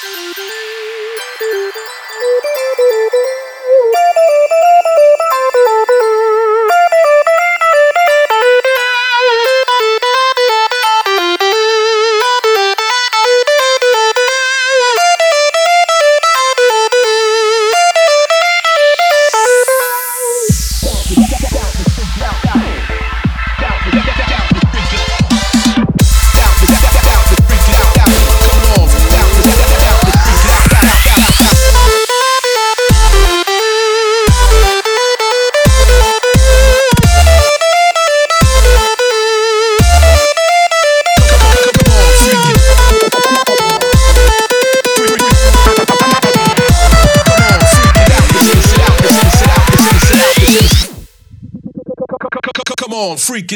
Come on, freak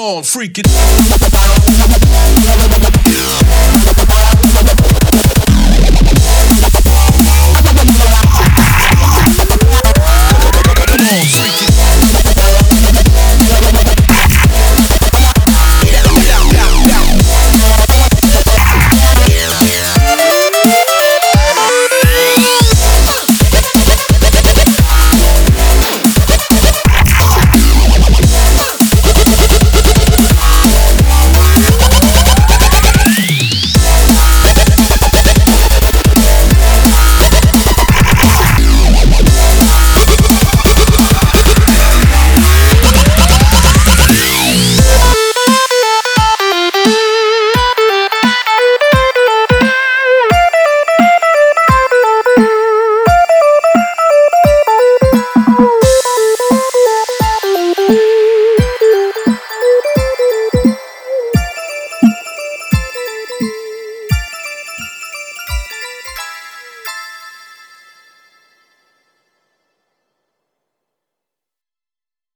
on, freak it.